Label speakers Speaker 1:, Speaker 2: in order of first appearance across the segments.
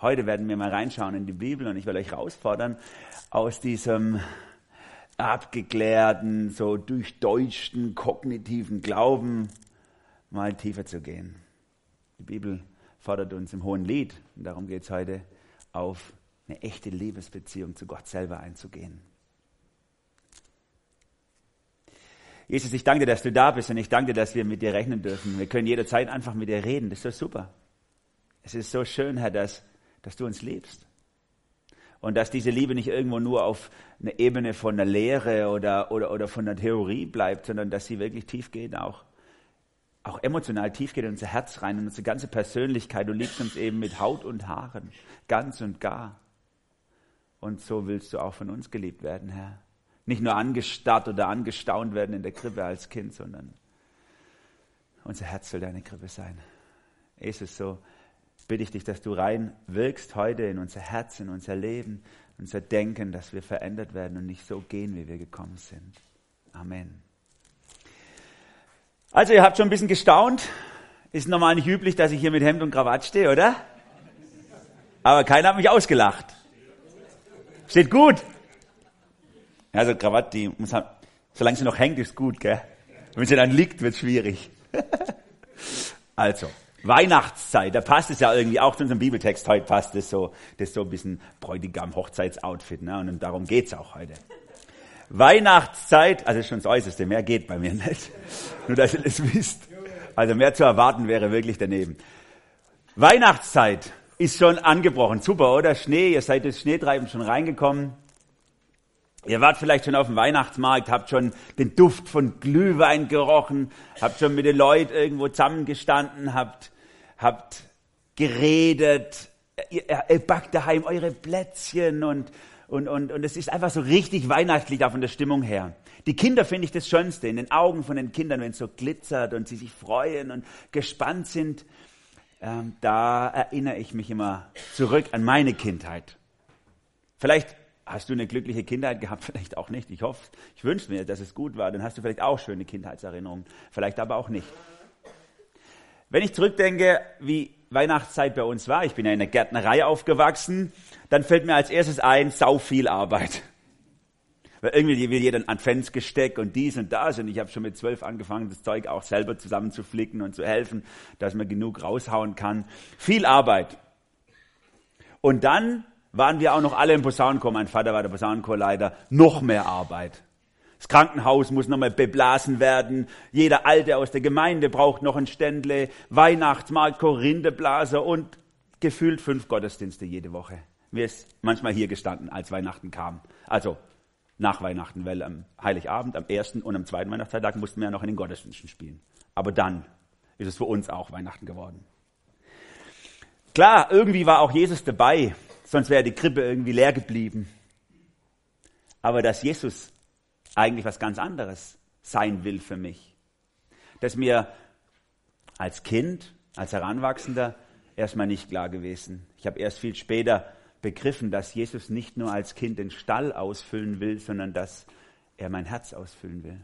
Speaker 1: Heute werden wir mal reinschauen in die Bibel und ich will euch herausfordern, aus diesem abgeklärten, so durchdeutschten, kognitiven Glauben mal tiefer zu gehen. Die Bibel fordert uns im Hohen Lied, und darum geht es heute, auf eine echte Liebesbeziehung zu Gott selber einzugehen. Jesus, ich danke dir, dass du da bist und ich danke dir, dass wir mit dir rechnen dürfen. Wir können jederzeit einfach mit dir reden. Das ist so super. Es ist so schön, Herr, dass, dass du uns liebst. Und dass diese Liebe nicht irgendwo nur auf einer Ebene von der Lehre oder, oder, oder von der Theorie bleibt, sondern dass sie wirklich tief geht, auch, auch emotional tief geht in unser Herz rein, in unsere ganze Persönlichkeit. Du liebst uns eben mit Haut und Haaren, ganz und gar. Und so willst du auch von uns geliebt werden, Herr nicht nur angestarrt oder angestaunt werden in der Krippe als Kind, sondern unser Herz soll deine Krippe sein. Jesus, so bitte ich dich, dass du rein wirkst heute in unser Herz, in unser Leben, unser Denken, dass wir verändert werden und nicht so gehen, wie wir gekommen sind. Amen. Also ihr habt schon ein bisschen gestaunt. Ist normal nicht üblich, dass ich hier mit Hemd und Krawatt stehe, oder? Aber keiner hat mich ausgelacht. Steht gut. Also Krawatte, die muss halt, solange sie noch hängt, ist gut, gell? Wenn sie dann liegt, wird schwierig. also, Weihnachtszeit, da passt es ja irgendwie auch zu unserem Bibeltext. Heute passt es so, das ist so ein bisschen Bräutigam-Hochzeitsoutfit, ne? Und darum geht's auch heute. Weihnachtszeit, also schon das Äußerste, mehr geht bei mir nicht. Nur, dass ihr das wisst. Also mehr zu erwarten wäre wirklich daneben. Weihnachtszeit ist schon angebrochen. Super, oder? Schnee, ihr seid das Schneetreiben schon reingekommen. Ihr wart vielleicht schon auf dem Weihnachtsmarkt, habt schon den Duft von Glühwein gerochen, habt schon mit den Leuten irgendwo zusammengestanden, habt, habt geredet, ihr, ihr backt daheim eure Plätzchen und, und, und, und es ist einfach so richtig weihnachtlich da von der Stimmung her. Die Kinder finde ich das Schönste, in den Augen von den Kindern, wenn es so glitzert und sie sich freuen und gespannt sind. Ähm, da erinnere ich mich immer zurück an meine Kindheit. Vielleicht Hast du eine glückliche Kindheit gehabt? Vielleicht auch nicht. Ich hoffe, ich wünsche mir, dass es gut war. Dann hast du vielleicht auch schöne Kindheitserinnerungen. Vielleicht aber auch nicht. Wenn ich zurückdenke, wie Weihnachtszeit bei uns war, ich bin ja in der Gärtnerei aufgewachsen, dann fällt mir als erstes ein, sau viel Arbeit. Weil irgendwie will jeder ein Adventsgesteck und dies und das und ich habe schon mit zwölf angefangen, das Zeug auch selber zusammenzuflicken und zu helfen, dass man genug raushauen kann. Viel Arbeit. Und dann waren wir auch noch alle im Posaunenchor. Mein Vater war der Posaunenchorleiter. Noch mehr Arbeit. Das Krankenhaus muss nochmal beblasen werden. Jeder Alte aus der Gemeinde braucht noch ein Ständle. Weihnachtsmarkt, Korintheblaser und gefühlt fünf Gottesdienste jede Woche. Mir ist manchmal hier gestanden, als Weihnachten kam. Also nach Weihnachten, weil am Heiligabend, am ersten und am zweiten Weihnachtstag mussten wir ja noch in den Gottesdiensten spielen. Aber dann ist es für uns auch Weihnachten geworden. Klar, irgendwie war auch Jesus dabei sonst wäre die Krippe irgendwie leer geblieben. Aber dass Jesus eigentlich was ganz anderes sein will für mich. Das mir als Kind, als Heranwachsender erstmal nicht klar gewesen. Ich habe erst viel später begriffen, dass Jesus nicht nur als Kind den Stall ausfüllen will, sondern dass er mein Herz ausfüllen will.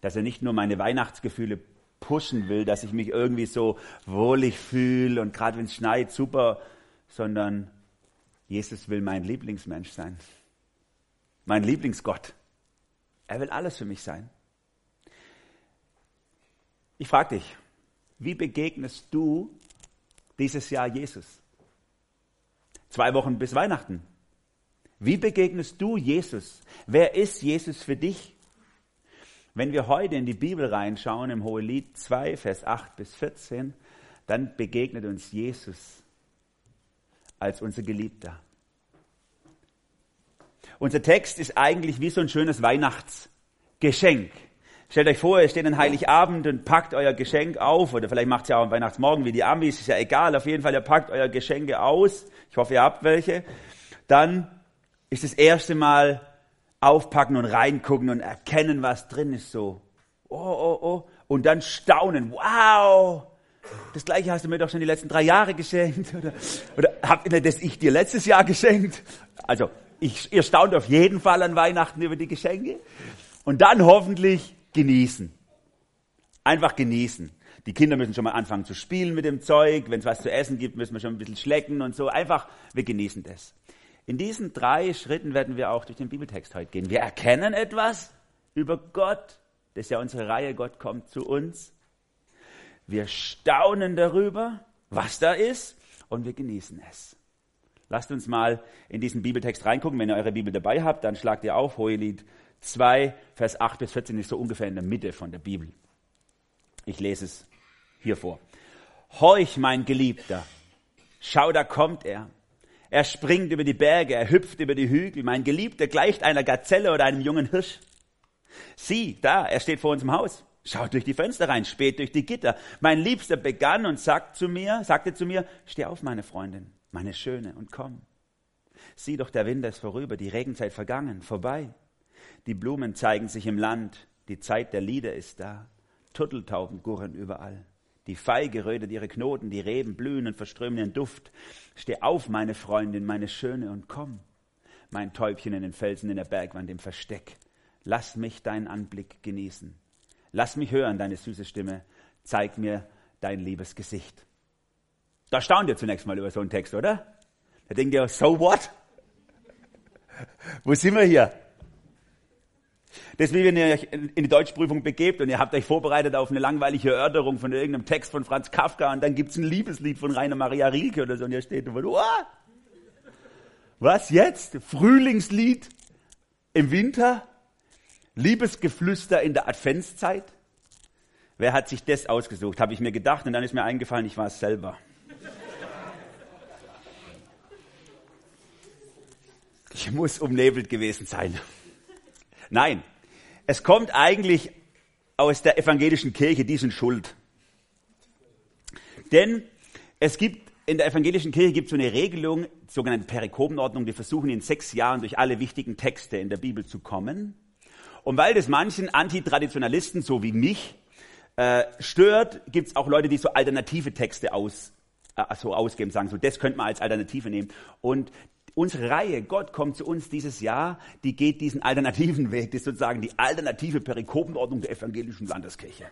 Speaker 1: Dass er nicht nur meine Weihnachtsgefühle pushen will, dass ich mich irgendwie so wohlig fühle und gerade wenn es schneit, super, sondern Jesus will mein Lieblingsmensch sein. Mein Lieblingsgott. Er will alles für mich sein. Ich frage dich, wie begegnest du dieses Jahr Jesus? Zwei Wochen bis Weihnachten. Wie begegnest du Jesus? Wer ist Jesus für dich? Wenn wir heute in die Bibel reinschauen, im Hohelied 2, Vers 8 bis 14, dann begegnet uns Jesus als unser Geliebter. Unser Text ist eigentlich wie so ein schönes Weihnachtsgeschenk. Stellt euch vor, ihr steht an Heiligabend und packt euer Geschenk auf, oder vielleicht macht ihr auch am Weihnachtsmorgen wie die Amis, ist ja egal, auf jeden Fall, ihr packt euer Geschenke aus, ich hoffe, ihr habt welche, dann ist das erste Mal aufpacken und reingucken und erkennen, was drin ist, so, oh, oh, oh, und dann staunen, wow, das gleiche hast du mir doch schon die letzten drei Jahre geschenkt. Oder, oder hab das ich dir letztes Jahr geschenkt? Also, ich, ihr staunt auf jeden Fall an Weihnachten über die Geschenke. Und dann hoffentlich genießen. Einfach genießen. Die Kinder müssen schon mal anfangen zu spielen mit dem Zeug. Wenn es was zu essen gibt, müssen wir schon ein bisschen schlecken und so. Einfach, wir genießen das. In diesen drei Schritten werden wir auch durch den Bibeltext heute gehen. Wir erkennen etwas über Gott. Das ist ja unsere Reihe. Gott kommt zu uns. Wir staunen darüber, was da ist und wir genießen es. Lasst uns mal in diesen Bibeltext reingucken. Wenn ihr eure Bibel dabei habt, dann schlagt ihr auf Hohelied 2, Vers 8 bis 14 ist so ungefähr in der Mitte von der Bibel. Ich lese es hier vor. Horch, mein Geliebter, schau, da kommt er. Er springt über die Berge, er hüpft über die Hügel. Mein Geliebter gleicht einer Gazelle oder einem jungen Hirsch. Sieh, da, er steht vor uns im Haus. Schaut durch die Fenster rein, spät durch die Gitter. Mein Liebster begann und sagt zu mir, sagte zu mir, steh auf, meine Freundin, meine Schöne, und komm. Sieh doch, der Winter ist vorüber, die Regenzeit vergangen, vorbei. Die Blumen zeigen sich im Land, die Zeit der Lieder ist da. Turteltauben gurren überall. Die Feige rötet ihre Knoten, die Reben blühen und verströmen ihren Duft. Steh auf, meine Freundin, meine Schöne, und komm. Mein Täubchen in den Felsen in der Bergwand im Versteck. Lass mich deinen Anblick genießen. Lass mich hören deine süße Stimme. Zeig mir dein liebes Gesicht. Da staunt ihr zunächst mal über so einen Text, oder? Da denkt ihr, so what? Wo sind wir hier? Wie wenn ihr euch in die Deutschprüfung begebt und ihr habt euch vorbereitet auf eine langweilige Erörterung von irgendeinem Text von Franz Kafka und dann gibt's ein Liebeslied von Rainer Maria Rilke oder so und ihr steht und oh, was jetzt? Frühlingslied im Winter? Liebesgeflüster in der Adventszeit? Wer hat sich das ausgesucht? Habe ich mir gedacht und dann ist mir eingefallen, ich war es selber. Ich muss umnebelt gewesen sein. Nein, es kommt eigentlich aus der evangelischen Kirche, die sind schuld. Denn es gibt in der evangelischen Kirche gibt es so eine Regelung, sogenannte Perikopenordnung, die versuchen in sechs Jahren durch alle wichtigen Texte in der Bibel zu kommen. Und weil das manchen Antitraditionalisten, so wie mich, äh, stört, gibt es auch Leute, die so alternative Texte aus, äh, so ausgeben, sagen so, das könnte man als Alternative nehmen. Und unsere Reihe, Gott kommt zu uns dieses Jahr, die geht diesen alternativen Weg, das ist sozusagen die alternative Perikopenordnung der evangelischen Landeskirche.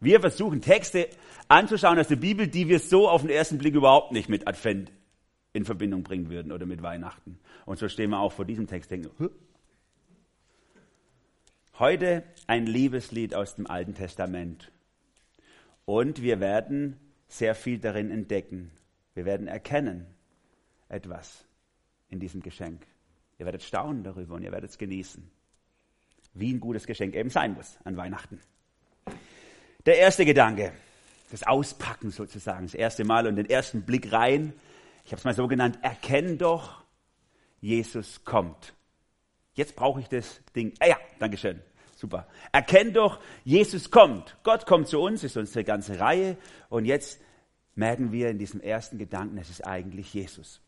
Speaker 1: Wir versuchen Texte anzuschauen aus der Bibel, die wir so auf den ersten Blick überhaupt nicht mit Advent in Verbindung bringen würden oder mit Weihnachten. Und so stehen wir auch vor diesem Text denken, Hö? Heute ein Liebeslied aus dem Alten Testament. Und wir werden sehr viel darin entdecken. Wir werden erkennen etwas in diesem Geschenk. Ihr werdet staunen darüber und ihr werdet es genießen. Wie ein gutes Geschenk eben sein muss an Weihnachten. Der erste Gedanke, das Auspacken sozusagen, das erste Mal und den ersten Blick rein. Ich habe es mal so genannt, erkenn doch, Jesus kommt. Jetzt brauche ich das Ding. Ah ja, Dankeschön. Super. Erkenn doch, Jesus kommt. Gott kommt zu uns, ist unsere ganze Reihe. Und jetzt merken wir in diesem ersten Gedanken, es ist eigentlich Jesus.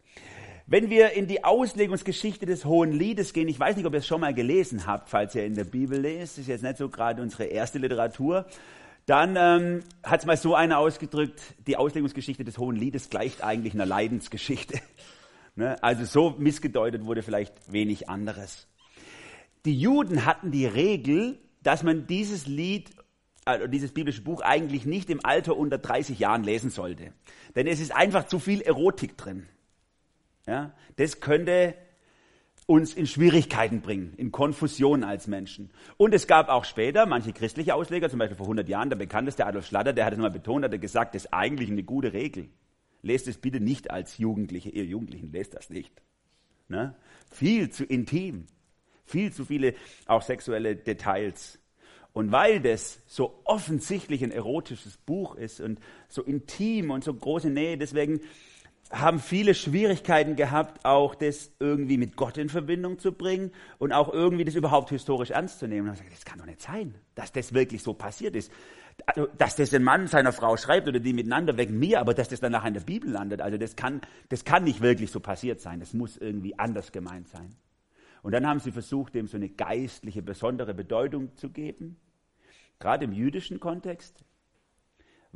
Speaker 1: Wenn wir in die Auslegungsgeschichte des Hohen Liedes gehen, ich weiß nicht, ob ihr es schon mal gelesen habt, falls ihr in der Bibel lest, ist jetzt nicht so gerade unsere erste Literatur, dann ähm, hat es mal so einer ausgedrückt, die Auslegungsgeschichte des Hohen Liedes gleicht eigentlich einer Leidensgeschichte. ne? Also so missgedeutet wurde vielleicht wenig anderes. Die Juden hatten die Regel, dass man dieses Lied, also dieses biblische Buch eigentlich nicht im Alter unter 30 Jahren lesen sollte. Denn es ist einfach zu viel Erotik drin. Ja? Das könnte uns in Schwierigkeiten bringen, in Konfusion als Menschen. Und es gab auch später manche christliche Ausleger, zum Beispiel vor 100 Jahren, der bekannteste Adolf Schlatter, der hat es mal betont, hat er gesagt, das ist eigentlich eine gute Regel. Lest es bitte nicht als Jugendliche, ihr Jugendlichen, lest das nicht. Ne? Viel zu intim, viel zu viele auch sexuelle Details. Und weil das so offensichtlich ein erotisches Buch ist und so intim und so große Nähe, deswegen haben viele Schwierigkeiten gehabt, auch das irgendwie mit Gott in Verbindung zu bringen und auch irgendwie das überhaupt historisch ernst zu nehmen. Und gesagt, das kann doch nicht sein, dass das wirklich so passiert ist. Also, dass das ein Mann seiner Frau schreibt oder die miteinander wegen mir, aber dass das dann nachher in der Bibel landet, also das kann, das kann nicht wirklich so passiert sein. Das muss irgendwie anders gemeint sein. Und dann haben sie versucht, dem so eine geistliche, besondere Bedeutung zu geben. Gerade im jüdischen Kontext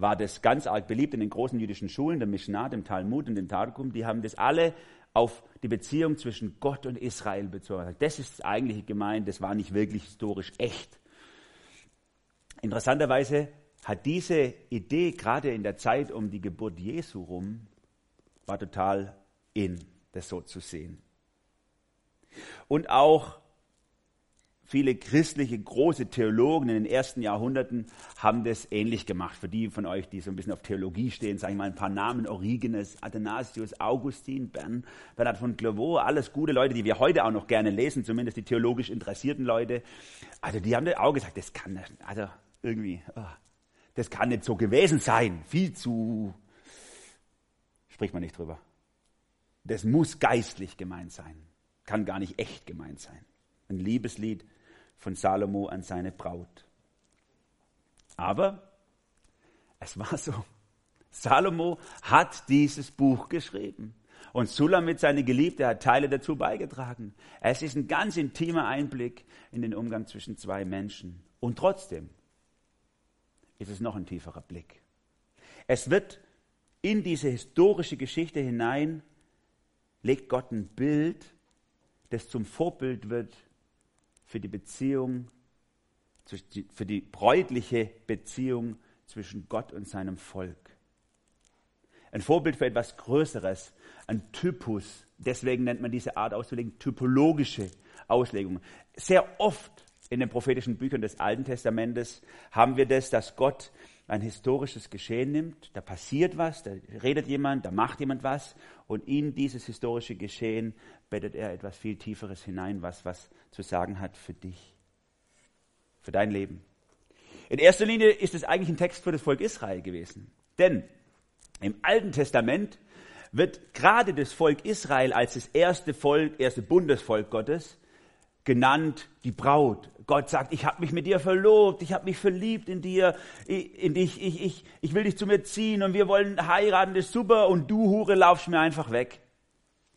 Speaker 1: war das ganz arg beliebt in den großen jüdischen Schulen, der Mishnah, dem Talmud und dem Targum. Die haben das alle auf die Beziehung zwischen Gott und Israel bezogen. Das ist eigentlich gemeint, das war nicht wirklich historisch echt. Interessanterweise hat diese Idee gerade in der Zeit um die Geburt Jesu rum, war total in, das so zu sehen. Und auch viele christliche große Theologen in den ersten Jahrhunderten haben das ähnlich gemacht. Für die von euch, die so ein bisschen auf Theologie stehen, sage ich mal ein paar Namen. Origenes, Athanasius, Augustin, Bern, Bernhard von Clairvaux, alles gute Leute, die wir heute auch noch gerne lesen, zumindest die theologisch interessierten Leute. Also die haben das auch gesagt, das kann, also irgendwie, oh, das kann nicht so gewesen sein. Viel zu, spricht man nicht drüber. Das muss geistlich gemeint sein. Kann gar nicht echt gemeint sein. Ein Liebeslied von Salomo an seine Braut. Aber es war so. Salomo hat dieses Buch geschrieben. Und Sulamit, seine Geliebte, hat Teile dazu beigetragen. Es ist ein ganz intimer Einblick in den Umgang zwischen zwei Menschen. Und trotzdem ist es noch ein tieferer Blick. Es wird in diese historische Geschichte hinein, legt Gott ein Bild, das zum Vorbild wird für die Beziehung, für die bräutliche Beziehung zwischen Gott und seinem Volk. Ein Vorbild für etwas Größeres, ein Typus. Deswegen nennt man diese Art auszulegen typologische Auslegung. Sehr oft in den prophetischen Büchern des Alten Testamentes haben wir das, dass Gott ein historisches Geschehen nimmt, da passiert was, da redet jemand, da macht jemand was und in dieses historische Geschehen bettet er etwas viel Tieferes hinein, was was zu sagen hat für dich, für dein Leben. In erster Linie ist es eigentlich ein Text für das Volk Israel gewesen. Denn im Alten Testament wird gerade das Volk Israel als das erste Volk, erste Bundesvolk Gottes genannt die Braut. Gott sagt, ich habe mich mit dir verlobt, ich habe mich verliebt in dir, in dich, ich, ich, ich will dich zu mir ziehen und wir wollen heiraten, das ist super und du Hure laufst mir einfach weg.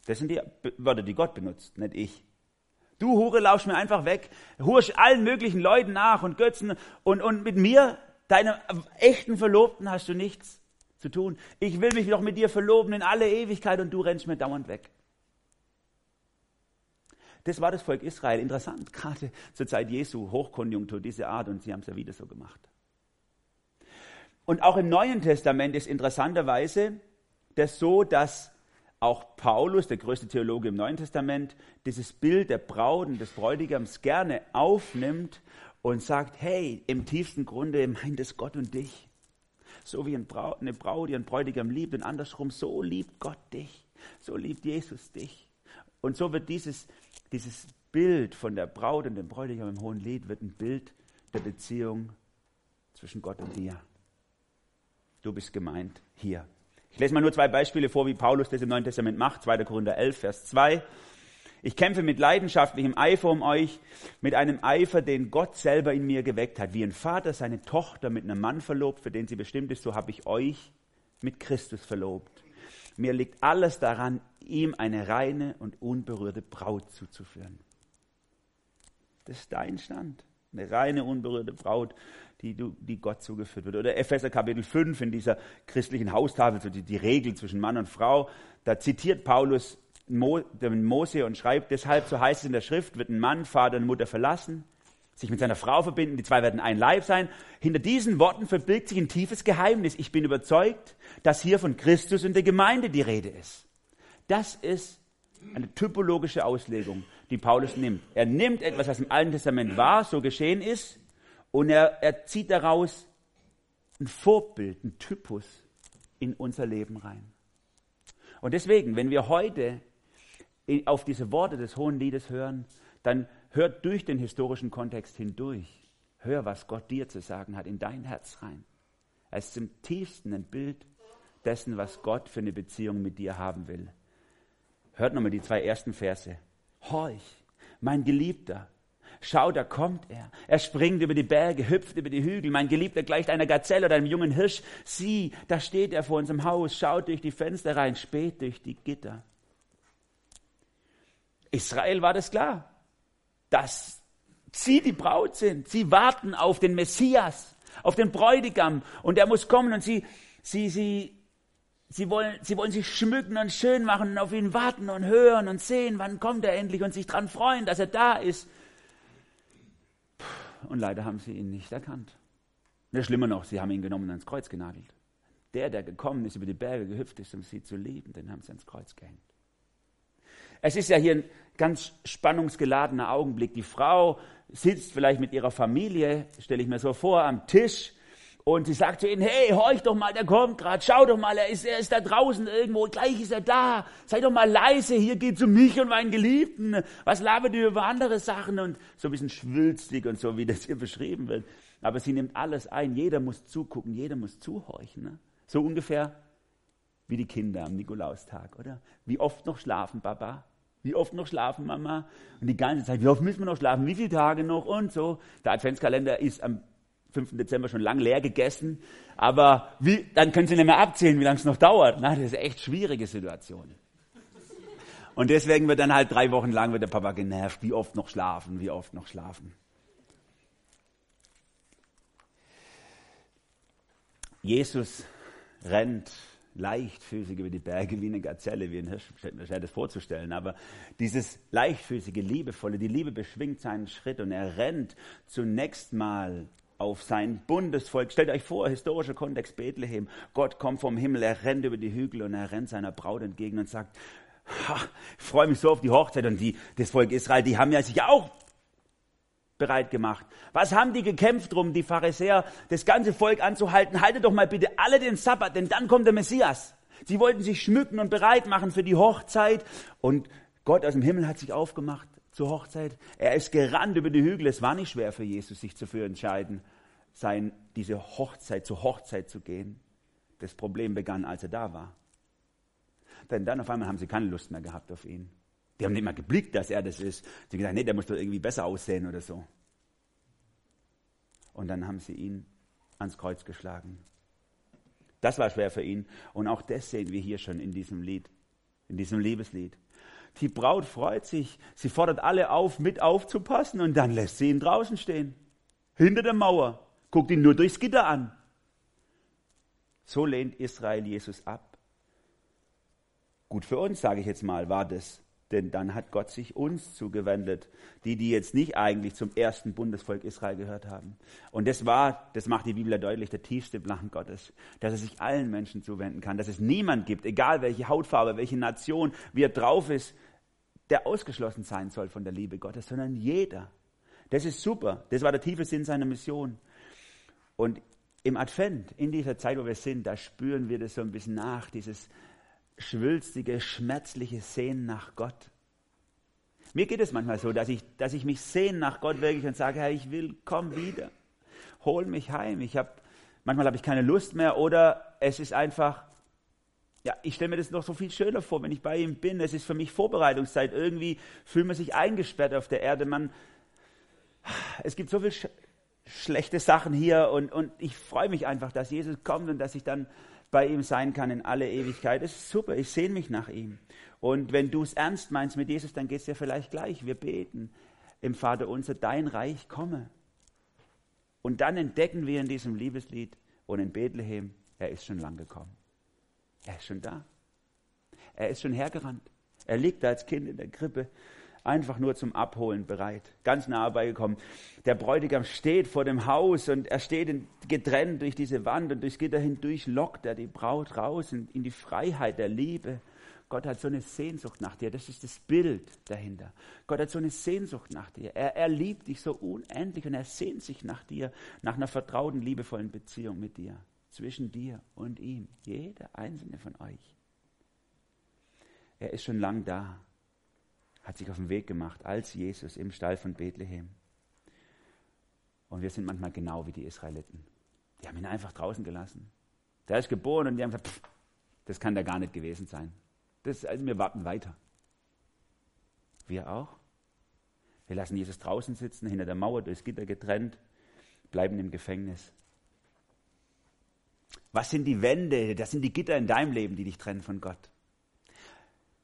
Speaker 1: Das sind die Wörter, die Gott benutzt, nicht ich. Du Hure laufst mir einfach weg, hurst allen möglichen Leuten nach und Götzen und, und mit mir, deinem echten Verlobten, hast du nichts zu tun. Ich will mich doch mit dir verloben in alle Ewigkeit und du rennst mir dauernd weg. Das war das Volk Israel. Interessant, gerade zur Zeit Jesu, Hochkonjunktur, diese Art, und sie haben es ja wieder so gemacht. Und auch im Neuen Testament ist interessanterweise das so, dass auch Paulus, der größte Theologe im Neuen Testament, dieses Bild der Braut und des Bräutigams gerne aufnimmt und sagt, hey, im tiefsten Grunde meint es Gott und dich. So wie eine Braut ihren Bräutigam liebt und andersrum, so liebt Gott dich. So liebt Jesus dich. Und so wird dieses, dieses Bild von der Braut und dem Bräutigam im Hohen Lied wird ein Bild der Beziehung zwischen Gott und dir. Du bist gemeint hier. Ich lese mal nur zwei Beispiele vor, wie Paulus das im Neuen Testament macht. 2. Korinther 11, Vers 2. Ich kämpfe mit leidenschaftlichem Eifer um euch, mit einem Eifer, den Gott selber in mir geweckt hat. Wie ein Vater seine Tochter mit einem Mann verlobt, für den sie bestimmt ist, so habe ich euch mit Christus verlobt. Mir liegt alles daran, ihm eine reine und unberührte Braut zuzuführen. Das ist dein Stand. Eine reine, unberührte Braut, die, die Gott zugeführt wird. Oder Epheser Kapitel 5 in dieser christlichen Haustafel, so die, die Regel zwischen Mann und Frau. Da zitiert Paulus Mo, den Mose und schreibt, deshalb, so heißt es in der Schrift, wird ein Mann Vater und Mutter verlassen sich mit seiner Frau verbinden, die zwei werden ein Leib sein. Hinter diesen Worten verbirgt sich ein tiefes Geheimnis. Ich bin überzeugt, dass hier von Christus und der Gemeinde die Rede ist. Das ist eine typologische Auslegung, die Paulus nimmt. Er nimmt etwas, was im Alten Testament war, so geschehen ist, und er, er zieht daraus ein Vorbild, ein Typus in unser Leben rein. Und deswegen, wenn wir heute auf diese Worte des Hohen Liedes hören, dann hört durch den historischen Kontext hindurch. Hör, was Gott dir zu sagen hat, in dein Herz rein. Es ist im tiefsten ein Bild dessen, was Gott für eine Beziehung mit dir haben will. Hört nochmal die zwei ersten Verse. Horch, mein Geliebter, schau, da kommt er. Er springt über die Berge, hüpft über die Hügel. Mein Geliebter gleicht einer Gazelle oder einem jungen Hirsch. Sieh, da steht er vor unserem Haus, schaut durch die Fenster rein, spät durch die Gitter. Israel war das klar dass sie die Braut sind. Sie warten auf den Messias, auf den Bräutigam und er muss kommen und sie, sie, sie, sie wollen, sie wollen sich schmücken und schön machen und auf ihn warten und hören und sehen, wann kommt er endlich und sich daran freuen, dass er da ist. Und leider haben sie ihn nicht erkannt. Ist schlimmer noch, sie haben ihn genommen und ans Kreuz genagelt. Der, der gekommen ist, über die Berge gehüpft ist, um sie zu lieben, den haben sie ans Kreuz gehängt. Es ist ja hier ein ganz spannungsgeladener Augenblick. Die Frau sitzt vielleicht mit ihrer Familie, stelle ich mir so vor, am Tisch und sie sagt zu ihnen, hey, horch doch mal, der kommt gerade, schau doch mal, er ist, er ist da draußen irgendwo, gleich ist er da. Sei doch mal leise, hier geht's um mich und meinen Geliebten. Was labert ihr über andere Sachen? Und so ein bisschen schwülstig und so, wie das hier beschrieben wird. Aber sie nimmt alles ein, jeder muss zugucken, jeder muss zuhorchen. Ne? So ungefähr wie die Kinder am Nikolaustag, oder? Wie oft noch schlafen, Papa? Wie oft noch schlafen, Mama? Und die ganze Zeit, wie oft müssen wir noch schlafen? Wie viele Tage noch? Und so. Der Adventskalender ist am 5. Dezember schon lang leer gegessen. Aber wie, dann können Sie nicht mehr abzählen, wie lange es noch dauert. Na, das ist echt schwierige Situation. Und deswegen wird dann halt drei Wochen lang wird der Papa genervt, wie oft noch schlafen, wie oft noch schlafen. Jesus rennt leichtfüßig über die Berge wie eine Gazelle, wie ein Hirsch, schwer das vorzustellen. Aber dieses leichtfüßige, liebevolle, die Liebe beschwingt seinen Schritt und er rennt zunächst mal auf sein Bundesvolk. Stellt euch vor, historischer Kontext Bethlehem. Gott kommt vom Himmel, er rennt über die Hügel und er rennt seiner Braut entgegen und sagt, ich freue mich so auf die Hochzeit und die, das Volk Israel, die haben ja sich auch bereit gemacht. Was haben die gekämpft drum, die Pharisäer, das ganze Volk anzuhalten? Haltet doch mal bitte alle den Sabbat, denn dann kommt der Messias. Sie wollten sich schmücken und bereit machen für die Hochzeit und Gott aus dem Himmel hat sich aufgemacht zur Hochzeit. Er ist gerannt über die Hügel. Es war nicht schwer für Jesus, sich dafür entscheiden, sein, diese Hochzeit, zur Hochzeit zu gehen. Das Problem begann, als er da war. Denn dann auf einmal haben sie keine Lust mehr gehabt auf ihn. Die haben nicht mal geblickt, dass er das ist. Sie haben gesagt, nee, der muss doch irgendwie besser aussehen oder so. Und dann haben sie ihn ans Kreuz geschlagen. Das war schwer für ihn. Und auch das sehen wir hier schon in diesem Lied, in diesem Liebeslied. Die Braut freut sich, sie fordert alle auf, mit aufzupassen und dann lässt sie ihn draußen stehen, hinter der Mauer, guckt ihn nur durchs Gitter an. So lehnt Israel Jesus ab. Gut für uns, sage ich jetzt mal, war das. Denn dann hat Gott sich uns zugewendet, die, die jetzt nicht eigentlich zum ersten Bundesvolk Israel gehört haben. Und das war, das macht die Bibel ja deutlich, der tiefste Plan Gottes, dass er sich allen Menschen zuwenden kann, dass es niemand gibt, egal welche Hautfarbe, welche Nation, wie er drauf ist, der ausgeschlossen sein soll von der Liebe Gottes, sondern jeder. Das ist super. Das war der tiefe Sinn seiner Mission. Und im Advent, in dieser Zeit, wo wir sind, da spüren wir das so ein bisschen nach, dieses schwülstige, schmerzliche Sehnen nach Gott. Mir geht es manchmal so, dass ich, dass ich mich sehne nach Gott wirklich und sage, Herr, ich will, komm wieder, hol mich heim. Ich hab, manchmal habe ich keine Lust mehr oder es ist einfach, ja, ich stelle mir das noch so viel schöner vor, wenn ich bei ihm bin. Es ist für mich Vorbereitungszeit. Irgendwie fühlt man sich eingesperrt auf der Erde. Man, es gibt so viele sch schlechte Sachen hier und, und ich freue mich einfach, dass Jesus kommt und dass ich dann bei ihm sein kann in alle Ewigkeit. Das ist super, ich sehne mich nach ihm. Und wenn du es ernst meinst mit Jesus, dann geht es dir vielleicht gleich. Wir beten im Vater unser, dein Reich komme. Und dann entdecken wir in diesem Liebeslied und in Bethlehem, er ist schon lang gekommen. Er ist schon da. Er ist schon hergerannt. Er liegt da als Kind in der Krippe einfach nur zum Abholen bereit, ganz nah beigekommen. Der Bräutigam steht vor dem Haus und er steht in, getrennt durch diese Wand und durchs Gitter hindurch lockt er die Braut raus in, in die Freiheit der Liebe. Gott hat so eine Sehnsucht nach dir. Das ist das Bild dahinter. Gott hat so eine Sehnsucht nach dir. Er, er liebt dich so unendlich und er sehnt sich nach dir, nach einer vertrauten, liebevollen Beziehung mit dir, zwischen dir und ihm. Jeder einzelne von euch. Er ist schon lang da hat sich auf den Weg gemacht als Jesus im Stall von Bethlehem. Und wir sind manchmal genau wie die Israeliten. Die haben ihn einfach draußen gelassen. Der ist geboren und die haben gesagt, pff, das kann da gar nicht gewesen sein. Das, also wir warten weiter. Wir auch. Wir lassen Jesus draußen sitzen, hinter der Mauer, durchs Gitter getrennt, bleiben im Gefängnis. Was sind die Wände, das sind die Gitter in deinem Leben, die dich trennen von Gott?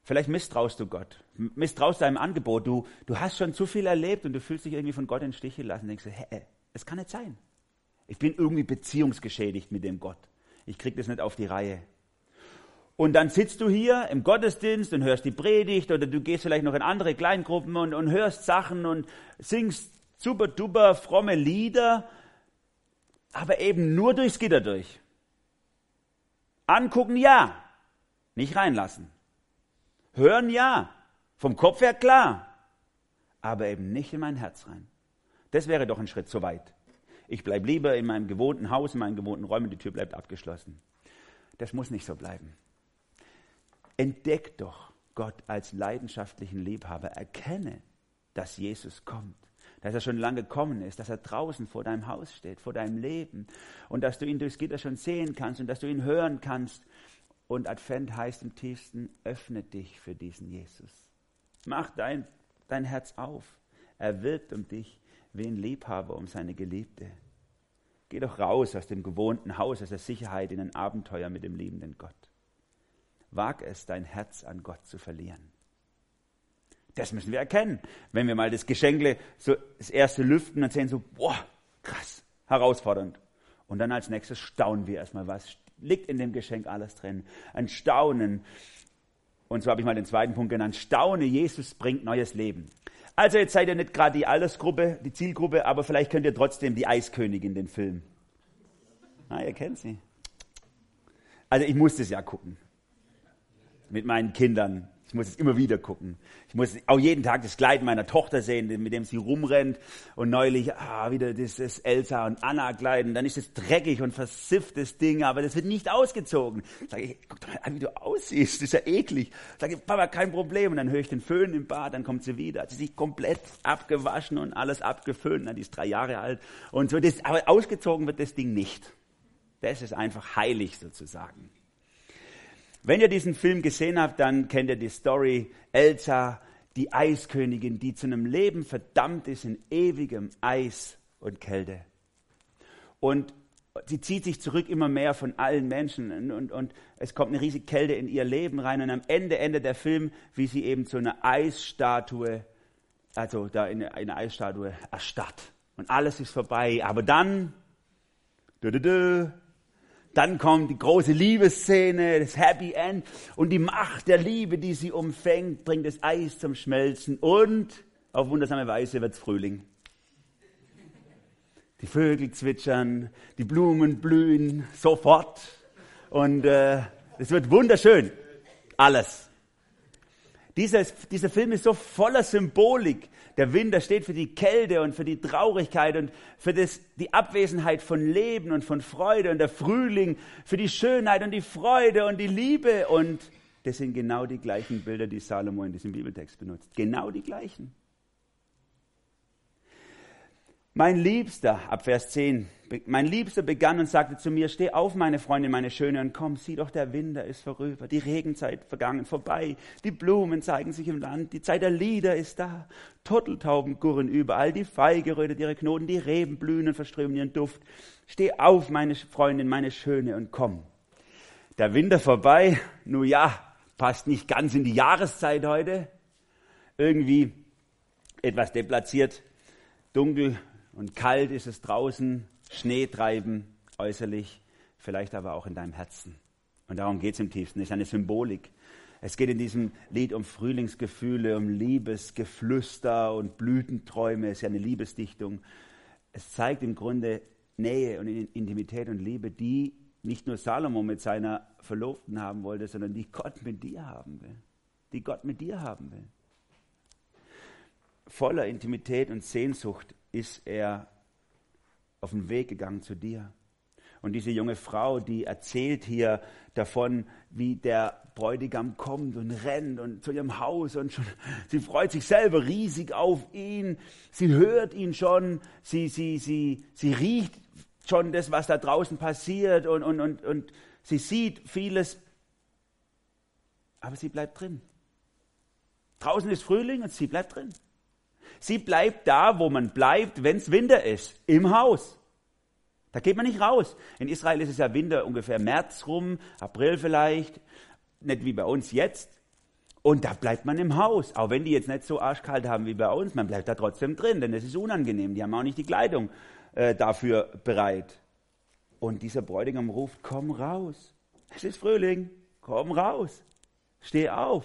Speaker 1: Vielleicht misstraust du Gott, misstraust deinem Angebot. Du, du hast schon zu viel erlebt und du fühlst dich irgendwie von Gott in den Stich gelassen. Denkst du, hä, es kann nicht sein. Ich bin irgendwie beziehungsgeschädigt mit dem Gott. Ich krieg das nicht auf die Reihe. Und dann sitzt du hier im Gottesdienst und hörst die Predigt oder du gehst vielleicht noch in andere Kleingruppen und, und hörst Sachen und singst super duper fromme Lieder. aber eben nur durchs Gitter durch. Angucken ja, nicht reinlassen. Hören ja, vom Kopf her klar, aber eben nicht in mein Herz rein. Das wäre doch ein Schritt zu weit. Ich bleibe lieber in meinem gewohnten Haus, in meinen gewohnten Räumen, die Tür bleibt abgeschlossen. Das muss nicht so bleiben. Entdeck doch Gott als leidenschaftlichen Liebhaber. Erkenne, dass Jesus kommt, dass er schon lange gekommen ist, dass er draußen vor deinem Haus steht, vor deinem Leben und dass du ihn durchs Gitter schon sehen kannst und dass du ihn hören kannst. Und Advent heißt im tiefsten, öffne dich für diesen Jesus. Mach dein, dein Herz auf. Er wirbt um dich wie ein Liebhaber um seine Geliebte. Geh doch raus aus dem gewohnten Haus, aus der Sicherheit in ein Abenteuer mit dem liebenden Gott. Wag es, dein Herz an Gott zu verlieren. Das müssen wir erkennen. Wenn wir mal das Geschenkle, so das erste lüften und sehen so, boah, krass, herausfordernd. Und dann als nächstes staunen wir erstmal, was liegt in dem Geschenk alles drin. Ein Staunen. Und so habe ich mal den zweiten Punkt genannt. Staune, Jesus bringt neues Leben. Also jetzt seid ihr nicht gerade die Altersgruppe, die Zielgruppe, aber vielleicht könnt ihr trotzdem die Eiskönigin den Film. Na, ihr kennt sie. Also ich musste es ja gucken. Mit meinen Kindern. Ich muss es immer wieder gucken. Ich muss auch jeden Tag das Kleid meiner Tochter sehen, mit dem sie rumrennt. Und neulich, ah, wieder dieses Elsa und Anna Kleiden. Dann ist es dreckig und versifftes Ding, aber das wird nicht ausgezogen. Sag ich, guck doch mal an, wie du aussiehst. Das ist ja eklig. Sag ich, Papa, kein Problem. Und dann höre ich den Föhn im Bad, dann kommt sie wieder. Hat sie sich komplett abgewaschen und alles abgeföhnt. die ist drei Jahre alt. Und so, das, aber ausgezogen wird das Ding nicht. Das ist einfach heilig sozusagen. Wenn ihr diesen Film gesehen habt, dann kennt ihr die Story Elsa, die Eiskönigin, die zu einem Leben verdammt ist in ewigem Eis und Kälte. Und sie zieht sich zurück immer mehr von allen Menschen und, und, und, es kommt eine riesige Kälte in ihr Leben rein und am Ende endet der Film, wie sie eben zu einer Eisstatue, also da in eine Eisstatue erstarrt. Und alles ist vorbei. Aber dann, dü, dü, dü, dann kommt die große Liebesszene, das Happy End und die Macht der Liebe, die sie umfängt, bringt das Eis zum Schmelzen und auf wundersame Weise wird es Frühling. Die Vögel zwitschern, die Blumen blühen sofort und äh, es wird wunderschön. Alles. Dieses, dieser Film ist so voller Symbolik. Der Winter steht für die Kälte und für die Traurigkeit und für das, die Abwesenheit von Leben und von Freude und der Frühling für die Schönheit und die Freude und die Liebe. Und das sind genau die gleichen Bilder, die Salomo in diesem Bibeltext benutzt. Genau die gleichen. Mein Liebster, ab Vers 10, mein Liebster begann und sagte zu mir, steh auf, meine Freundin, meine Schöne, und komm, sieh doch, der Winter ist vorüber, die Regenzeit vergangen, vorbei, die Blumen zeigen sich im Land, die Zeit der Lieder ist da, Turteltauben gurren überall, die Feige rötet ihre Knoten, die Reben blühen und verströmen ihren Duft. Steh auf, meine Freundin, meine Schöne, und komm. Der Winter vorbei, nun ja, passt nicht ganz in die Jahreszeit heute, irgendwie etwas deplatziert, dunkel, und kalt ist es draußen, Schnee treiben äußerlich, vielleicht aber auch in deinem Herzen. Und darum geht es im tiefsten. Es ist eine Symbolik. Es geht in diesem Lied um Frühlingsgefühle, um Liebesgeflüster und Blütenträume. Es ist ja eine Liebesdichtung. Es zeigt im Grunde Nähe und Intimität und Liebe, die nicht nur Salomo mit seiner Verlobten haben wollte, sondern die Gott mit dir haben will. Die Gott mit dir haben will. Voller Intimität und Sehnsucht ist er auf den Weg gegangen zu dir. Und diese junge Frau, die erzählt hier davon, wie der Bräutigam kommt und rennt und zu ihrem Haus und schon, sie freut sich selber riesig auf ihn. Sie hört ihn schon, sie, sie, sie, sie riecht schon das, was da draußen passiert und, und, und, und sie sieht vieles. Aber sie bleibt drin. Draußen ist Frühling und sie bleibt drin. Sie bleibt da, wo man bleibt, wenn es Winter ist, im Haus. Da geht man nicht raus. In Israel ist es ja Winter ungefähr März rum, April vielleicht, nicht wie bei uns jetzt. Und da bleibt man im Haus, auch wenn die jetzt nicht so arschkalt haben wie bei uns, man bleibt da trotzdem drin, denn es ist unangenehm. Die haben auch nicht die Kleidung äh, dafür bereit. Und dieser Bräutigam ruft, komm raus. Es ist Frühling, komm raus. Steh auf.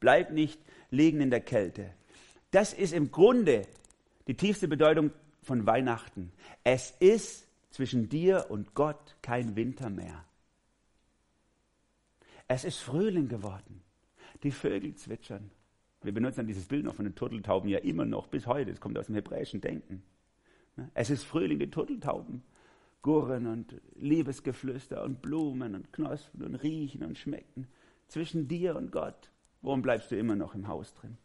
Speaker 1: Bleib nicht liegen in der Kälte. Das ist im Grunde die tiefste Bedeutung von Weihnachten. Es ist zwischen dir und Gott kein Winter mehr. Es ist Frühling geworden. Die Vögel zwitschern. Wir benutzen dieses Bild noch von den Turteltauben ja immer noch bis heute. Es kommt aus dem hebräischen Denken. Es ist Frühling, die Turteltauben gurren und Liebesgeflüster und Blumen und Knospen und riechen und schmecken. Zwischen dir und Gott. Warum bleibst du immer noch im Haus drin?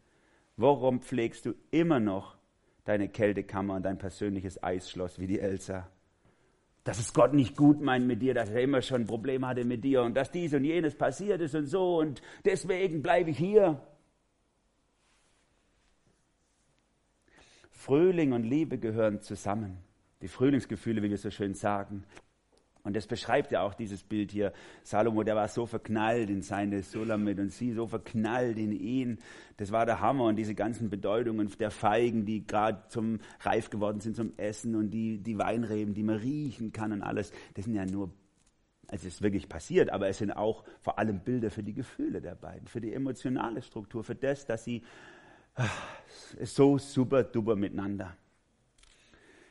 Speaker 1: Warum pflegst du immer noch deine Kältekammer und dein persönliches Eisschloss wie die Elsa? Dass es Gott nicht gut meint mit dir, dass er immer schon Probleme hatte mit dir und dass dies und jenes passiert ist und so und deswegen bleibe ich hier. Frühling und Liebe gehören zusammen. Die Frühlingsgefühle, wie wir so schön sagen. Und das beschreibt ja auch dieses Bild hier. Salomo, der war so verknallt in seine Sulamit und sie so verknallt in ihn. Das war der Hammer und diese ganzen Bedeutungen der Feigen, die gerade zum reif geworden sind zum Essen und die, die Weinreben, die man riechen kann und alles. Das sind ja nur, also es ist wirklich passiert, aber es sind auch vor allem Bilder für die Gefühle der beiden, für die emotionale Struktur, für das, dass sie so super duper miteinander.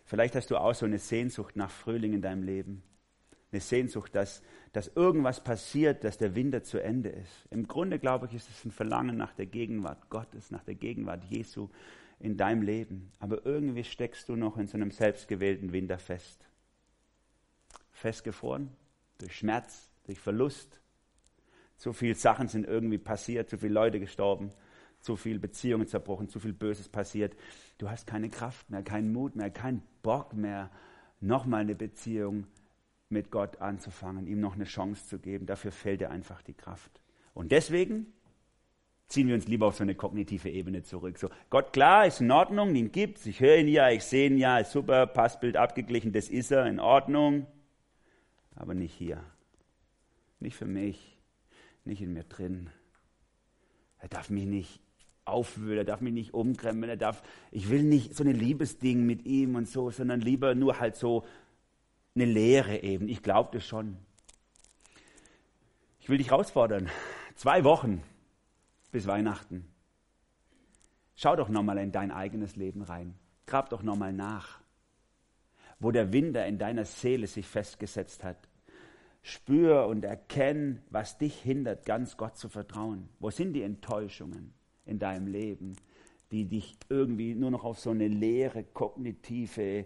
Speaker 1: Vielleicht hast du auch so eine Sehnsucht nach Frühling in deinem Leben. Eine Sehnsucht, dass, dass irgendwas passiert, dass der Winter zu Ende ist. Im Grunde, glaube ich, ist es ein Verlangen nach der Gegenwart Gottes, nach der Gegenwart Jesu in deinem Leben. Aber irgendwie steckst du noch in so einem selbstgewählten Winter fest. Festgefroren durch Schmerz, durch Verlust. Zu viele Sachen sind irgendwie passiert, zu viele Leute gestorben zu viel Beziehungen zerbrochen, zu viel Böses passiert. Du hast keine Kraft mehr, keinen Mut mehr, keinen Bock mehr, nochmal eine Beziehung mit Gott anzufangen, ihm noch eine Chance zu geben. Dafür fällt dir einfach die Kraft. Und deswegen ziehen wir uns lieber auf so eine kognitive Ebene zurück. So, Gott, klar, ist in Ordnung, ihn gibt's, ich höre ihn ja, ich sehe ihn ja, ist super, Passbild abgeglichen, das ist er, in Ordnung. Aber nicht hier. Nicht für mich, nicht in mir drin. Er darf mich nicht aufwühlen, er darf mich nicht umkrempeln, er darf, ich will nicht so ein Liebesding mit ihm und so, sondern lieber nur halt so eine Lehre eben. Ich glaube das schon. Ich will dich herausfordern. Zwei Wochen bis Weihnachten. Schau doch nochmal in dein eigenes Leben rein. Grab doch nochmal nach, wo der Winter in deiner Seele sich festgesetzt hat. Spür und erkenn, was dich hindert, ganz Gott zu vertrauen. Wo sind die Enttäuschungen? in deinem Leben, die dich irgendwie nur noch auf so eine leere kognitive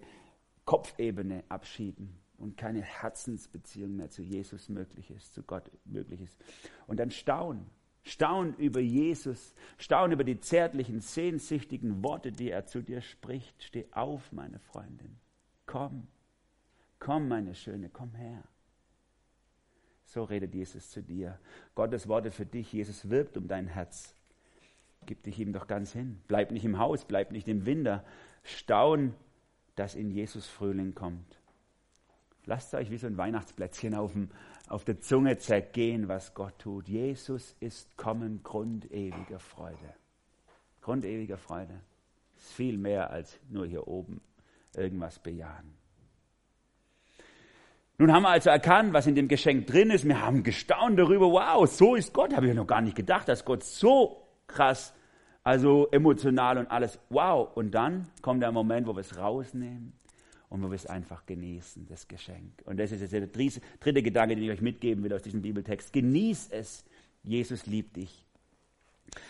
Speaker 1: Kopfebene abschieben und keine Herzensbeziehung mehr zu Jesus möglich ist, zu Gott möglich ist. Und dann staun, staun über Jesus, staun über die zärtlichen, sehnsüchtigen Worte, die er zu dir spricht. Steh auf, meine Freundin, komm, komm, meine Schöne, komm her. So redet Jesus zu dir. Gottes Worte für dich. Jesus wirbt um dein Herz. Gib dich ihm doch ganz hin. Bleib nicht im Haus, bleib nicht im Winter. Staun, dass in Jesus Frühling kommt. Lasst euch wie so ein Weihnachtsplätzchen auf, dem, auf der Zunge zergehen, was Gott tut. Jesus ist kommen, Grund ewiger Freude. Grund ewiger Freude. Ist viel mehr als nur hier oben irgendwas bejahen. Nun haben wir also erkannt, was in dem Geschenk drin ist. Wir haben gestaunt darüber, wow, so ist Gott. Habe ich noch gar nicht gedacht, dass Gott so krass, also emotional und alles. Wow. Und dann kommt der Moment, wo wir es rausnehmen und wo wir es einfach genießen, das Geschenk. Und das ist jetzt der dritte Gedanke, den ich euch mitgeben will aus diesem Bibeltext. Genieß es. Jesus liebt dich.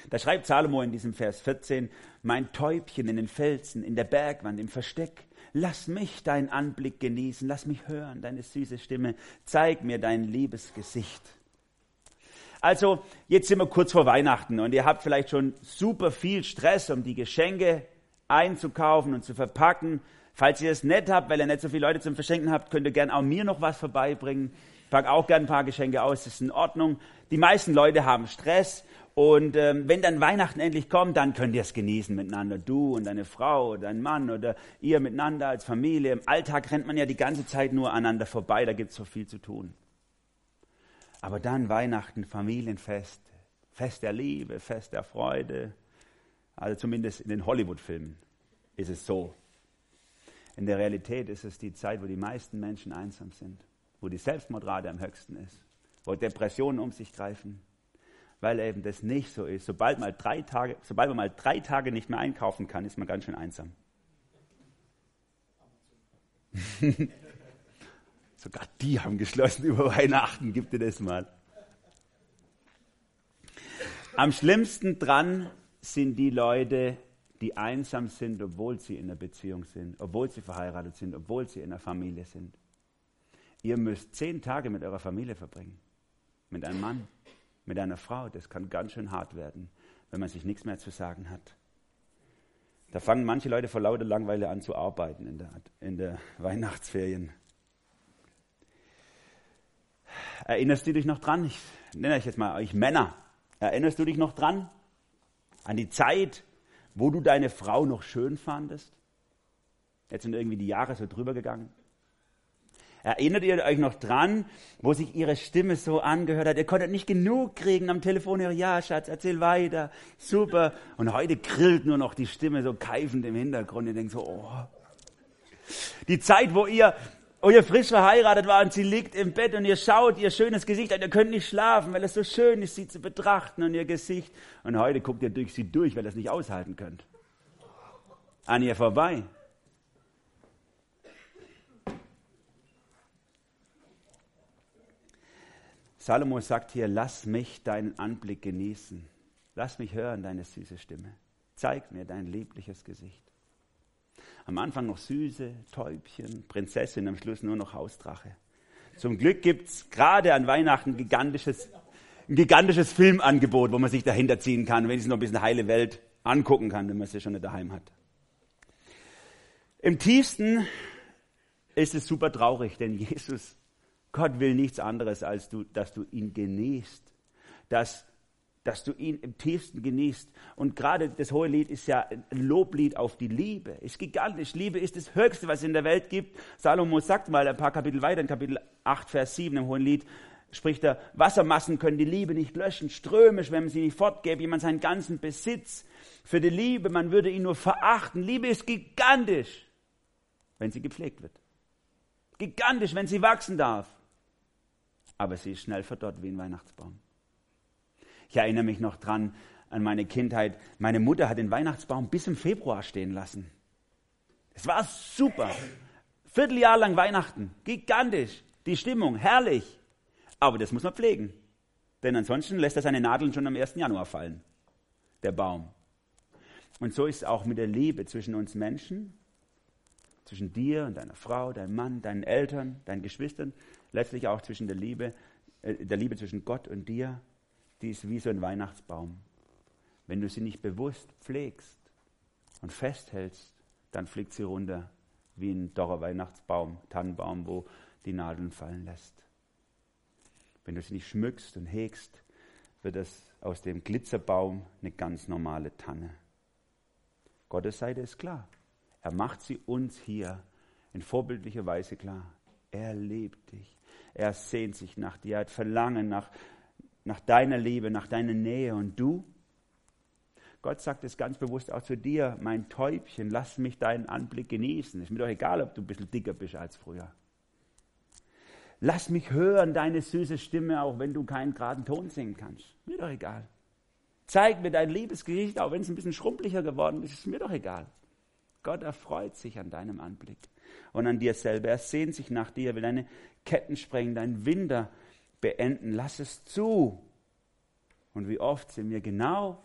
Speaker 1: Da schreibt Salomo in diesem Vers 14, mein Täubchen in den Felsen, in der Bergwand, im Versteck, lass mich deinen Anblick genießen, lass mich hören, deine süße Stimme, zeig mir dein liebes Gesicht. Also, jetzt sind wir kurz vor Weihnachten und ihr habt vielleicht schon super viel Stress, um die Geschenke einzukaufen und zu verpacken. Falls ihr es nett habt, weil ihr nicht so viele Leute zum Verschenken habt, könnt ihr gerne auch mir noch was vorbeibringen. Ich packe auch gerne ein paar Geschenke aus, das ist in Ordnung. Die meisten Leute haben Stress und ähm, wenn dann Weihnachten endlich kommt, dann könnt ihr es genießen miteinander. Du und deine Frau oder dein Mann oder ihr miteinander als Familie. Im Alltag rennt man ja die ganze Zeit nur aneinander vorbei, da gibt es so viel zu tun. Aber dann Weihnachten, Familienfest, Fest der Liebe, Fest der Freude. Also zumindest in den Hollywood-Filmen ist es so. In der Realität ist es die Zeit, wo die meisten Menschen einsam sind, wo die Selbstmordrate am höchsten ist, wo Depressionen um sich greifen, weil eben das nicht so ist. Sobald, mal drei Tage, sobald man mal drei Tage nicht mehr einkaufen kann, ist man ganz schön einsam. Sogar die haben geschlossen über Weihnachten. Gib dir das mal. Am schlimmsten dran sind die Leute, die einsam sind, obwohl sie in einer Beziehung sind, obwohl sie verheiratet sind, obwohl sie in einer Familie sind. Ihr müsst zehn Tage mit eurer Familie verbringen. Mit einem Mann, mit einer Frau. Das kann ganz schön hart werden, wenn man sich nichts mehr zu sagen hat. Da fangen manche Leute vor lauter Langweile an zu arbeiten in der, in der Weihnachtsferien. Erinnerst du dich noch dran? Ich nenne euch jetzt mal euch Männer. Erinnerst du dich noch dran? An die Zeit, wo du deine Frau noch schön fandest? Jetzt sind irgendwie die Jahre so drüber gegangen. Erinnert ihr euch noch dran, wo sich ihre Stimme so angehört hat? Ihr konntet nicht genug kriegen am Telefon. Ja, Schatz, erzähl weiter. Super. Und heute grillt nur noch die Stimme so keifend im Hintergrund. Ihr denkt so, oh. Die Zeit, wo ihr, ihr frisch verheiratet war und sie liegt im Bett und ihr schaut ihr schönes Gesicht an. Ihr könnt nicht schlafen, weil es so schön ist, sie zu betrachten und ihr Gesicht. Und heute guckt ihr durch sie durch, weil ihr es nicht aushalten könnt. An ihr vorbei. Salomo sagt hier, lass mich deinen Anblick genießen. Lass mich hören deine süße Stimme. Zeig mir dein liebliches Gesicht. Am Anfang noch Süße, Täubchen, Prinzessin, am Schluss nur noch Hausdrache. Zum Glück gibt es gerade an Weihnachten gigantisches, ein gigantisches Filmangebot, wo man sich dahinter ziehen kann, wenn es noch ein bisschen heile Welt angucken kann, wenn man sie schon nicht daheim hat. Im tiefsten ist es super traurig, denn Jesus Gott will nichts anderes, als du, dass du ihn genießt, dass, dass du ihn im tiefsten genießt. Und gerade das hohe Lied ist ja ein Loblied auf die Liebe. Ist gigantisch. Liebe ist das Höchste, was es in der Welt gibt. Salomo sagt mal ein paar Kapitel weiter, in Kapitel 8, Vers 7 im hohen Lied, spricht er, Wassermassen können die Liebe nicht löschen, Ströme schwemmen sie nicht fort, gäbe jemand seinen ganzen Besitz für die Liebe, man würde ihn nur verachten. Liebe ist gigantisch, wenn sie gepflegt wird. Gigantisch, wenn sie wachsen darf aber sie ist schnell verdorrt wie ein Weihnachtsbaum. Ich erinnere mich noch dran an meine Kindheit. Meine Mutter hat den Weihnachtsbaum bis im Februar stehen lassen. Es war super. Vierteljahr lang Weihnachten. Gigantisch. Die Stimmung, herrlich. Aber das muss man pflegen. Denn ansonsten lässt er seine Nadeln schon am 1. Januar fallen. Der Baum. Und so ist es auch mit der Liebe zwischen uns Menschen, zwischen dir und deiner Frau, deinem Mann, deinen Eltern, deinen Geschwistern, letztlich auch zwischen der Liebe, äh, der Liebe zwischen Gott und dir, die ist wie so ein Weihnachtsbaum. Wenn du sie nicht bewusst pflegst und festhältst, dann fliegt sie runter wie ein dorrer Weihnachtsbaum, Tannenbaum, wo die Nadeln fallen lässt. Wenn du sie nicht schmückst und hegst, wird es aus dem Glitzerbaum eine ganz normale Tanne. Gottes Seite ist klar. Er macht sie uns hier in vorbildlicher Weise klar. Er liebt dich. Er sehnt sich nach dir, er hat Verlangen nach, nach deiner Liebe, nach deiner Nähe. Und du? Gott sagt es ganz bewusst auch zu dir, mein Täubchen, lass mich deinen Anblick genießen. Ist mir doch egal, ob du ein bisschen dicker bist als früher. Lass mich hören deine süße Stimme, auch wenn du keinen geraden Ton singen kannst. Mir doch egal. Zeig mir dein liebes Gesicht, auch wenn es ein bisschen schrumpeliger geworden ist, ist mir doch egal. Gott erfreut sich an deinem Anblick und an dir selber. Er sehnt sich nach dir, will deine Ketten sprengen, deinen Winter beenden. Lass es zu. Und wie oft sind wir genau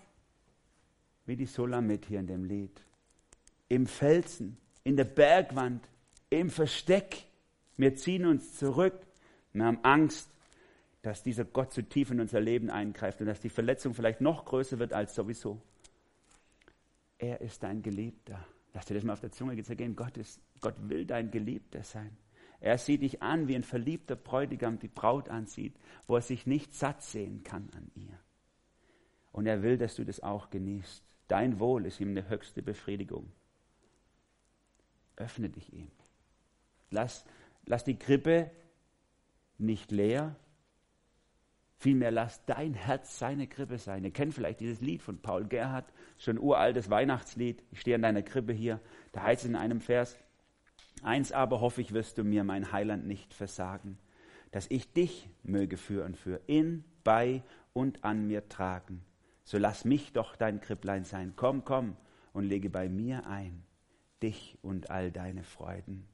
Speaker 1: wie die Solamit hier in dem Lied. Im Felsen, in der Bergwand, im Versteck. Wir ziehen uns zurück. Wir haben Angst, dass dieser Gott zu tief in unser Leben eingreift und dass die Verletzung vielleicht noch größer wird als sowieso. Er ist dein Geliebter. Lass dir das mal auf der Zunge zergehen. Gott, ist, Gott will dein Geliebter sein. Er sieht dich an, wie ein verliebter Bräutigam die Braut ansieht, wo er sich nicht satt sehen kann an ihr. Und er will, dass du das auch genießt. Dein Wohl ist ihm eine höchste Befriedigung. Öffne dich ihm. Lass, lass die Krippe nicht leer, Vielmehr lass dein Herz seine Krippe sein. Ihr kennt vielleicht dieses Lied von Paul Gerhardt, schon uraltes Weihnachtslied. Ich stehe an deiner Krippe hier. Da heißt es in einem Vers, eins aber hoffe ich, wirst du mir, mein Heiland, nicht versagen, dass ich dich möge führen für in, bei und an mir tragen. So lass mich doch dein Kripplein sein. Komm, komm und lege bei mir ein, dich und all deine Freuden.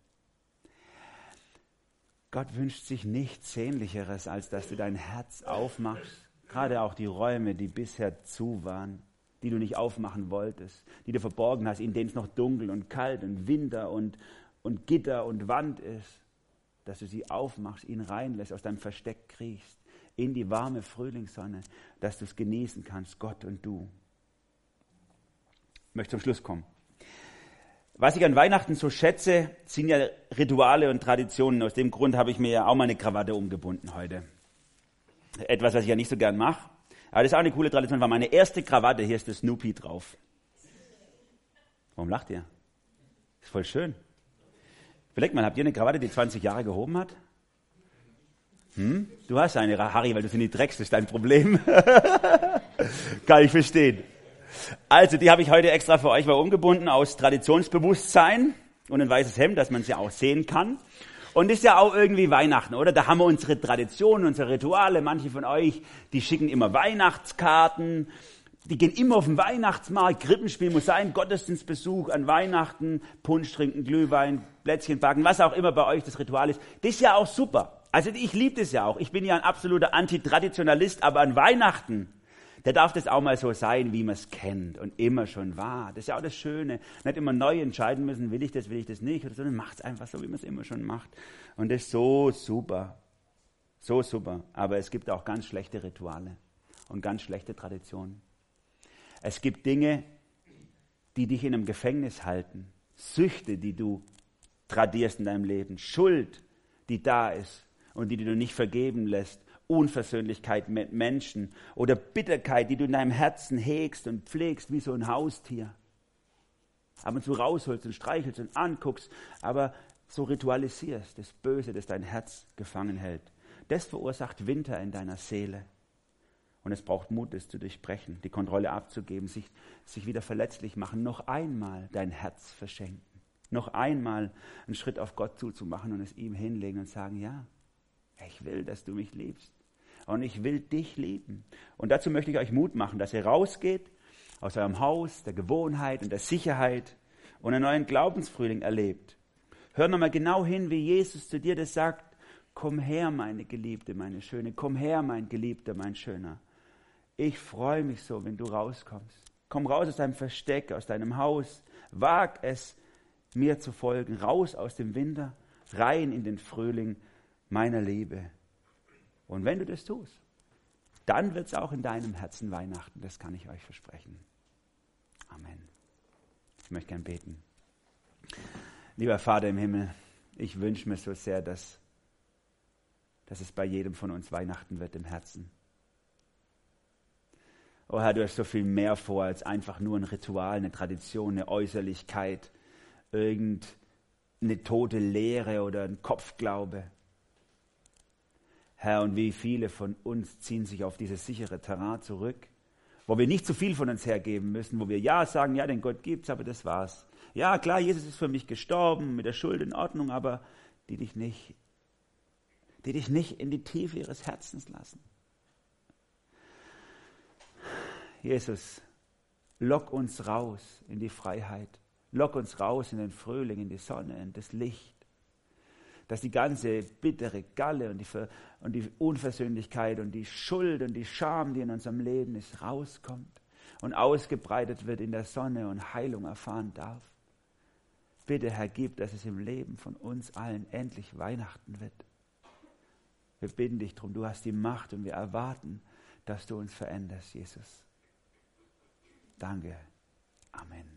Speaker 1: Gott wünscht sich nichts Sehnlicheres, als dass du dein Herz aufmachst, gerade auch die Räume, die bisher zu waren, die du nicht aufmachen wolltest, die du verborgen hast, in denen es noch dunkel und kalt und Winter und, und Gitter und Wand ist, dass du sie aufmachst, ihn reinlässt, aus deinem Versteck kriegst, in die warme Frühlingssonne, dass du es genießen kannst, Gott und du. Ich möchte zum Schluss kommen. Was ich an Weihnachten so schätze, sind ja Rituale und Traditionen. Aus dem Grund habe ich mir ja auch mal eine Krawatte umgebunden heute. Etwas, was ich ja nicht so gern mache. Aber das ist auch eine coole Tradition. War meine erste Krawatte. Hier ist der Snoopy drauf. Warum lacht ihr? Ist voll schön. Vielleicht mal, habt ihr eine Krawatte, die 20 Jahre gehoben hat? Hm? Du hast eine, Harry, weil du sie nicht trägst, ist dein Problem. Kann ich verstehen. Also, die habe ich heute extra für euch mal umgebunden aus Traditionsbewusstsein und ein weißes Hemd, dass man sie auch sehen kann. Und ist ja auch irgendwie Weihnachten, oder? Da haben wir unsere Traditionen, unsere Rituale. Manche von euch, die schicken immer Weihnachtskarten. Die gehen immer auf den Weihnachtsmarkt. Krippenspiel muss sein, Gottesdienstbesuch an Weihnachten, Punsch trinken, Glühwein, Plätzchen backen, was auch immer bei euch das Ritual ist. Das ist ja auch super. Also ich liebe das ja auch. Ich bin ja ein absoluter Antitraditionalist, aber an Weihnachten, der darf das auch mal so sein, wie man es kennt und immer schon war. Das ist ja auch das Schöne. Nicht immer neu entscheiden müssen, will ich das, will ich das nicht, oder sondern macht es einfach so, wie man es immer schon macht. Und das ist so super. So super. Aber es gibt auch ganz schlechte Rituale und ganz schlechte Traditionen. Es gibt Dinge, die dich in einem Gefängnis halten. Süchte, die du tradierst in deinem Leben. Schuld, die da ist und die du nicht vergeben lässt Unversöhnlichkeit mit Menschen oder Bitterkeit, die du in deinem Herzen hegst und pflegst wie so ein Haustier. Ab und zu rausholst und streichelst und anguckst, aber so ritualisierst das Böse, das dein Herz gefangen hält. Das verursacht Winter in deiner Seele. Und es braucht Mut, es zu durchbrechen, die Kontrolle abzugeben, sich, sich wieder verletzlich machen, noch einmal dein Herz verschenken, noch einmal einen Schritt auf Gott zuzumachen und es ihm hinlegen und sagen, ja, ich will, dass du mich liebst. Und ich will dich lieben. Und dazu möchte ich euch Mut machen, dass ihr rausgeht aus eurem Haus, der Gewohnheit und der Sicherheit und einen neuen Glaubensfrühling erlebt. Hör nochmal genau hin, wie Jesus zu dir das sagt. Komm her, meine Geliebte, meine Schöne. Komm her, mein Geliebter, mein Schöner. Ich freue mich so, wenn du rauskommst. Komm raus aus deinem Versteck, aus deinem Haus. Wag es, mir zu folgen. Raus aus dem Winter, rein in den Frühling meiner Liebe. Und wenn du das tust, dann wird es auch in deinem Herzen Weihnachten, das kann ich euch versprechen. Amen. Ich möchte gern beten. Lieber Vater im Himmel, ich wünsche mir so sehr, dass, dass es bei jedem von uns Weihnachten wird im Herzen. Oh Herr, du hast so viel mehr vor als einfach nur ein Ritual, eine Tradition, eine Äußerlichkeit, irgendeine tote Lehre oder ein Kopfglaube. Herr, und wie viele von uns ziehen sich auf dieses sichere Terrain zurück, wo wir nicht zu viel von uns hergeben müssen, wo wir ja sagen, ja, den Gott gibt's, aber das war's. Ja, klar, Jesus ist für mich gestorben, mit der Schuld in Ordnung, aber die dich nicht, die dich nicht in die Tiefe ihres Herzens lassen. Jesus, lock uns raus in die Freiheit. Lock uns raus in den Frühling, in die Sonne, in das Licht dass die ganze bittere Galle und die, und die Unversöhnlichkeit und die Schuld und die Scham, die in unserem Leben ist, rauskommt und ausgebreitet wird in der Sonne und Heilung erfahren darf. Bitte, Herr, gib, dass es im Leben von uns allen endlich Weihnachten wird. Wir bitten dich darum, du hast die Macht und wir erwarten, dass du uns veränderst, Jesus. Danke. Amen.